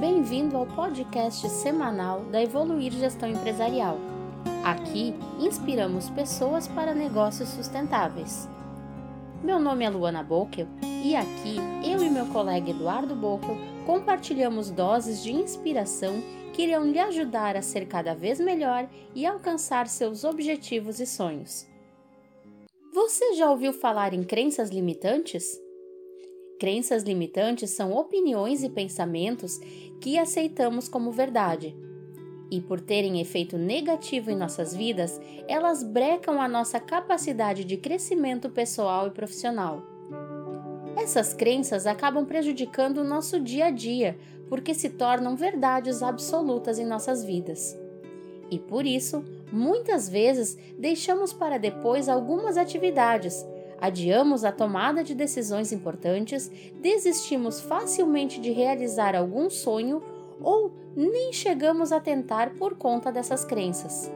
Bem-vindo ao podcast semanal da Evoluir Gestão Empresarial. Aqui inspiramos pessoas para negócios sustentáveis. Meu nome é Luana Bokel e aqui eu e meu colega Eduardo Bokel compartilhamos doses de inspiração que irão lhe ajudar a ser cada vez melhor e alcançar seus objetivos e sonhos. Você já ouviu falar em crenças limitantes? Crenças limitantes são opiniões e pensamentos que aceitamos como verdade. E por terem efeito negativo em nossas vidas, elas brecam a nossa capacidade de crescimento pessoal e profissional. Essas crenças acabam prejudicando o nosso dia a dia, porque se tornam verdades absolutas em nossas vidas. E por isso, muitas vezes deixamos para depois algumas atividades, adiamos a tomada de decisões importantes, desistimos facilmente de realizar algum sonho ou nem chegamos a tentar por conta dessas crenças.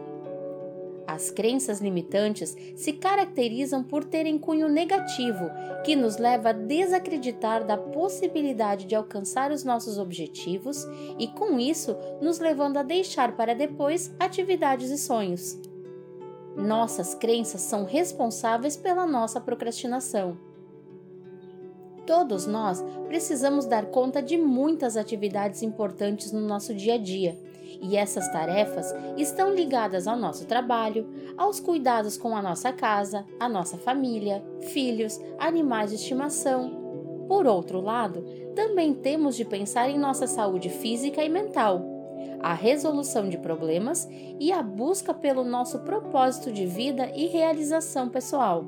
As crenças limitantes se caracterizam por terem cunho negativo, que nos leva a desacreditar da possibilidade de alcançar os nossos objetivos e, com isso, nos levando a deixar para depois atividades e sonhos. Nossas crenças são responsáveis pela nossa procrastinação. Todos nós precisamos dar conta de muitas atividades importantes no nosso dia a dia, e essas tarefas estão ligadas ao nosso trabalho, aos cuidados com a nossa casa, a nossa família, filhos, animais de estimação. Por outro lado, também temos de pensar em nossa saúde física e mental a resolução de problemas e a busca pelo nosso propósito de vida e realização pessoal.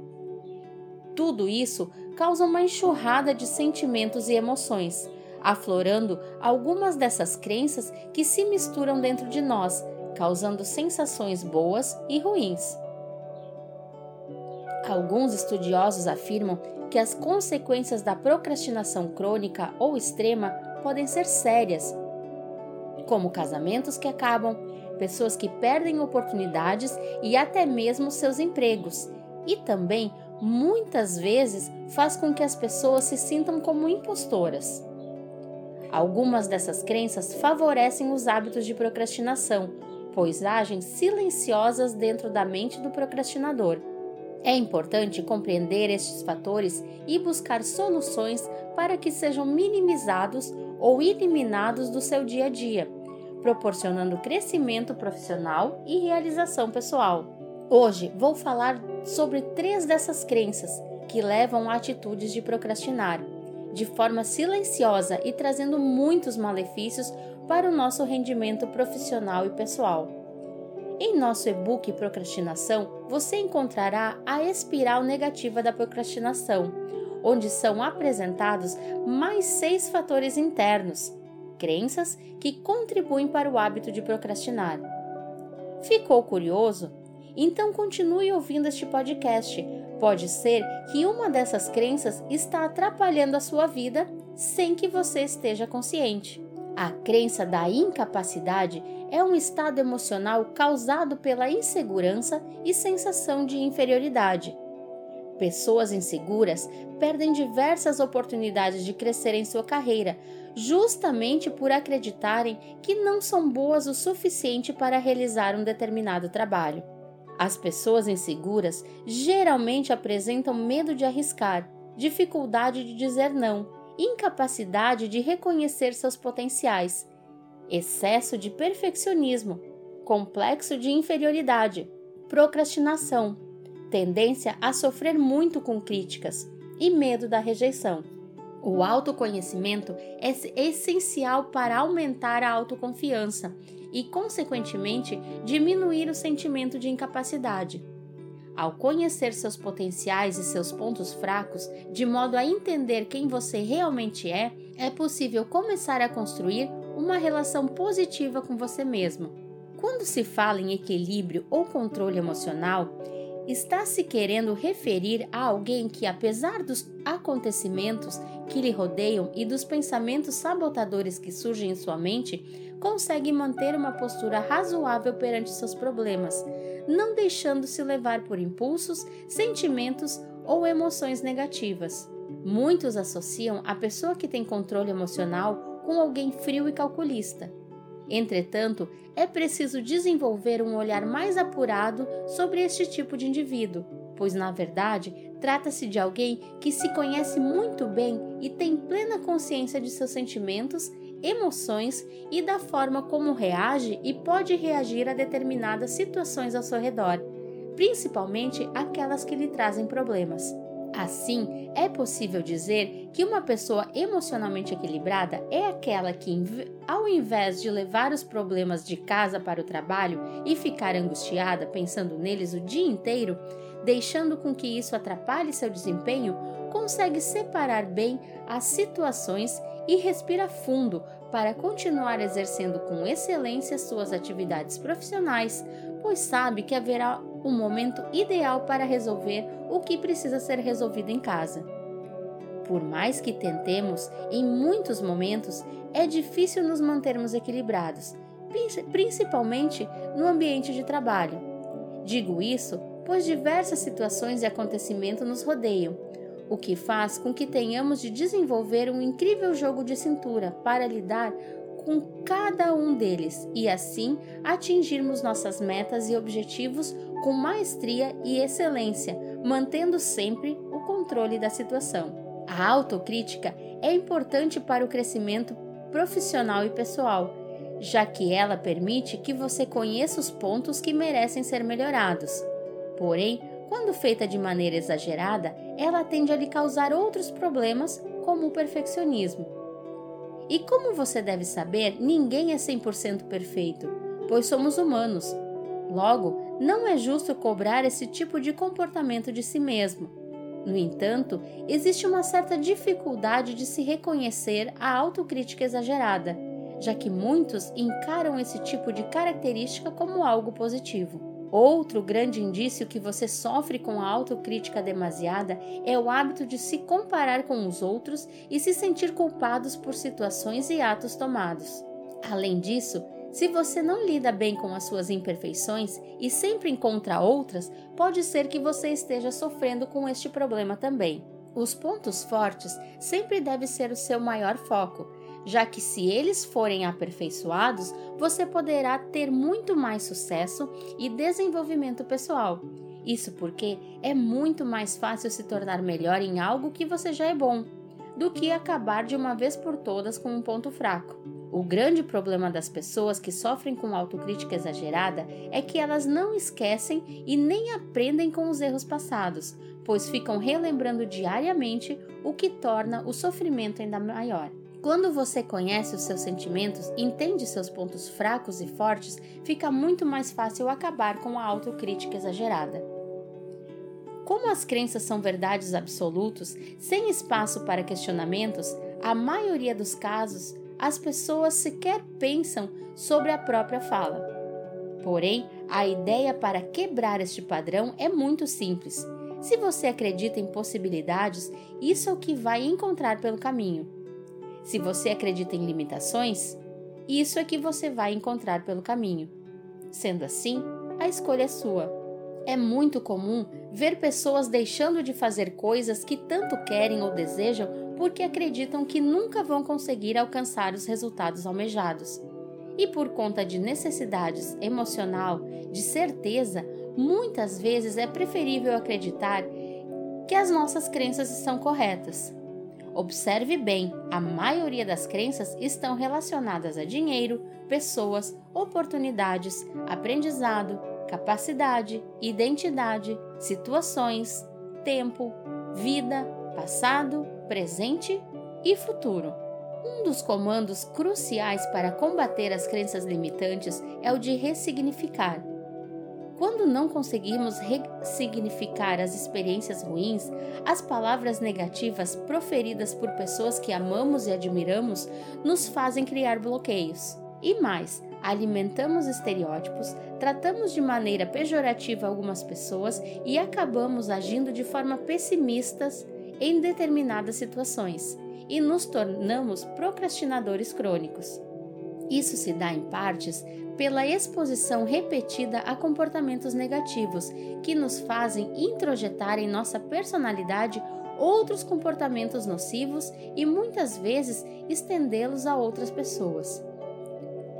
Tudo isso causa uma enxurrada de sentimentos e emoções, aflorando algumas dessas crenças que se misturam dentro de nós, causando sensações boas e ruins. Alguns estudiosos afirmam que as consequências da procrastinação crônica ou extrema podem ser sérias como casamentos que acabam, pessoas que perdem oportunidades e até mesmo seus empregos, e também muitas vezes faz com que as pessoas se sintam como impostoras. Algumas dessas crenças favorecem os hábitos de procrastinação, pois agem silenciosas dentro da mente do procrastinador. É importante compreender estes fatores e buscar soluções para que sejam minimizados ou eliminados do seu dia a dia, proporcionando crescimento profissional e realização pessoal. Hoje vou falar sobre três dessas crenças que levam a atitudes de procrastinar, de forma silenciosa e trazendo muitos malefícios para o nosso rendimento profissional e pessoal. Em nosso e-book Procrastinação, você encontrará a espiral negativa da procrastinação, onde são apresentados mais seis fatores internos crenças que contribuem para o hábito de procrastinar. Ficou curioso? Então continue ouvindo este podcast. Pode ser que uma dessas crenças está atrapalhando a sua vida sem que você esteja consciente. A crença da incapacidade é um estado emocional causado pela insegurança e sensação de inferioridade. Pessoas inseguras perdem diversas oportunidades de crescer em sua carreira, justamente por acreditarem que não são boas o suficiente para realizar um determinado trabalho. As pessoas inseguras geralmente apresentam medo de arriscar, dificuldade de dizer não, incapacidade de reconhecer seus potenciais, excesso de perfeccionismo, complexo de inferioridade, procrastinação, tendência a sofrer muito com críticas e medo da rejeição. O autoconhecimento é essencial para aumentar a autoconfiança e, consequentemente, diminuir o sentimento de incapacidade. Ao conhecer seus potenciais e seus pontos fracos, de modo a entender quem você realmente é, é possível começar a construir uma relação positiva com você mesmo. Quando se fala em equilíbrio ou controle emocional, está se querendo referir a alguém que, apesar dos acontecimentos que lhe rodeiam e dos pensamentos sabotadores que surgem em sua mente, consegue manter uma postura razoável perante seus problemas, não deixando-se levar por impulsos, sentimentos ou emoções negativas. Muitos associam a pessoa que tem controle emocional com alguém frio e calculista. Entretanto, é preciso desenvolver um olhar mais apurado sobre este tipo de indivíduo, pois na verdade trata-se de alguém que se conhece muito bem e tem plena consciência de seus sentimentos, emoções e da forma como reage e pode reagir a determinadas situações ao seu redor, principalmente aquelas que lhe trazem problemas. Assim, é possível dizer que uma pessoa emocionalmente equilibrada é aquela que, ao invés de levar os problemas de casa para o trabalho e ficar angustiada pensando neles o dia inteiro, deixando com que isso atrapalhe seu desempenho, consegue separar bem as situações e respira fundo para continuar exercendo com excelência suas atividades profissionais, pois sabe que haverá um momento ideal para resolver o que precisa ser resolvido em casa. Por mais que tentemos, em muitos momentos é difícil nos mantermos equilibrados, principalmente no ambiente de trabalho. Digo isso pois diversas situações e acontecimentos nos rodeiam, o que faz com que tenhamos de desenvolver um incrível jogo de cintura para lidar com cada um deles e assim atingirmos nossas metas e objetivos com maestria e excelência, mantendo sempre o controle da situação. A autocrítica é importante para o crescimento profissional e pessoal, já que ela permite que você conheça os pontos que merecem ser melhorados. Porém, quando feita de maneira exagerada, ela tende a lhe causar outros problemas, como o perfeccionismo. E como você deve saber, ninguém é 100% perfeito, pois somos humanos. Logo, não é justo cobrar esse tipo de comportamento de si mesmo. No entanto, existe uma certa dificuldade de se reconhecer a autocrítica exagerada, já que muitos encaram esse tipo de característica como algo positivo. Outro grande indício que você sofre com a autocrítica demasiada é o hábito de se comparar com os outros e se sentir culpados por situações e atos tomados. Além disso, se você não lida bem com as suas imperfeições e sempre encontra outras, pode ser que você esteja sofrendo com este problema também. Os pontos fortes sempre devem ser o seu maior foco, já que se eles forem aperfeiçoados, você poderá ter muito mais sucesso e desenvolvimento pessoal. Isso porque é muito mais fácil se tornar melhor em algo que você já é bom, do que acabar de uma vez por todas com um ponto fraco. O grande problema das pessoas que sofrem com autocrítica exagerada é que elas não esquecem e nem aprendem com os erros passados, pois ficam relembrando diariamente o que torna o sofrimento ainda maior. Quando você conhece os seus sentimentos, entende seus pontos fracos e fortes, fica muito mais fácil acabar com a autocrítica exagerada. Como as crenças são verdades absolutos, sem espaço para questionamentos, a maioria dos casos as pessoas sequer pensam sobre a própria fala. Porém, a ideia para quebrar este padrão é muito simples. Se você acredita em possibilidades, isso é o que vai encontrar pelo caminho. Se você acredita em limitações, isso é que você vai encontrar pelo caminho. Sendo assim, a escolha é sua. É muito comum ver pessoas deixando de fazer coisas que tanto querem ou desejam porque acreditam que nunca vão conseguir alcançar os resultados almejados. E por conta de necessidades emocional, de certeza, muitas vezes é preferível acreditar que as nossas crenças estão corretas. Observe bem, a maioria das crenças estão relacionadas a dinheiro, pessoas, oportunidades, aprendizado, capacidade, identidade, situações, tempo, vida, passado, presente e futuro. Um dos comandos cruciais para combater as crenças limitantes é o de ressignificar. Quando não conseguimos ressignificar as experiências ruins, as palavras negativas proferidas por pessoas que amamos e admiramos nos fazem criar bloqueios. E mais, alimentamos estereótipos, tratamos de maneira pejorativa algumas pessoas e acabamos agindo de forma pessimistas em determinadas situações e nos tornamos procrastinadores crônicos. Isso se dá em partes pela exposição repetida a comportamentos negativos que nos fazem introjetar em nossa personalidade outros comportamentos nocivos e muitas vezes estendê-los a outras pessoas.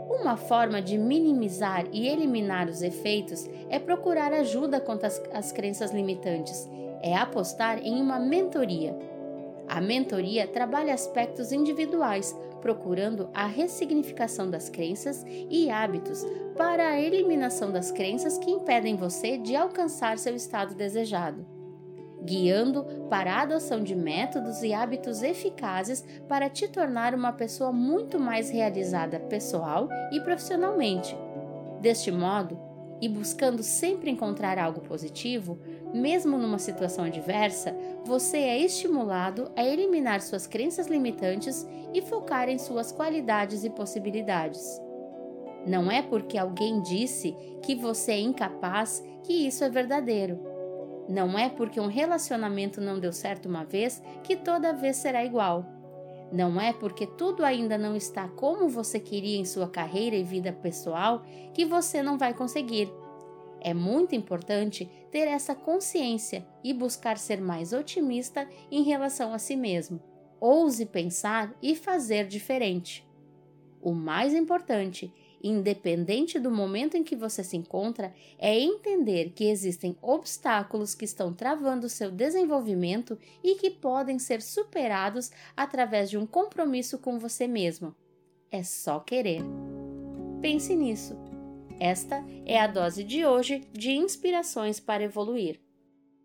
Uma forma de minimizar e eliminar os efeitos é procurar ajuda contra as, as crenças limitantes, é apostar em uma mentoria. A mentoria trabalha aspectos individuais, procurando a ressignificação das crenças e hábitos para a eliminação das crenças que impedem você de alcançar seu estado desejado guiando para a adoção de métodos e hábitos eficazes para te tornar uma pessoa muito mais realizada pessoal e profissionalmente. Deste modo, e buscando sempre encontrar algo positivo, mesmo numa situação adversa, você é estimulado a eliminar suas crenças limitantes e focar em suas qualidades e possibilidades. Não é porque alguém disse que você é incapaz que isso é verdadeiro. Não é porque um relacionamento não deu certo uma vez que toda vez será igual. Não é porque tudo ainda não está como você queria em sua carreira e vida pessoal que você não vai conseguir. É muito importante ter essa consciência e buscar ser mais otimista em relação a si mesmo. Ouse pensar e fazer diferente. O mais importante independente do momento em que você se encontra, é entender que existem obstáculos que estão travando seu desenvolvimento e que podem ser superados através de um compromisso com você mesmo. É só querer. Pense nisso. Esta é a dose de hoje de inspirações para evoluir.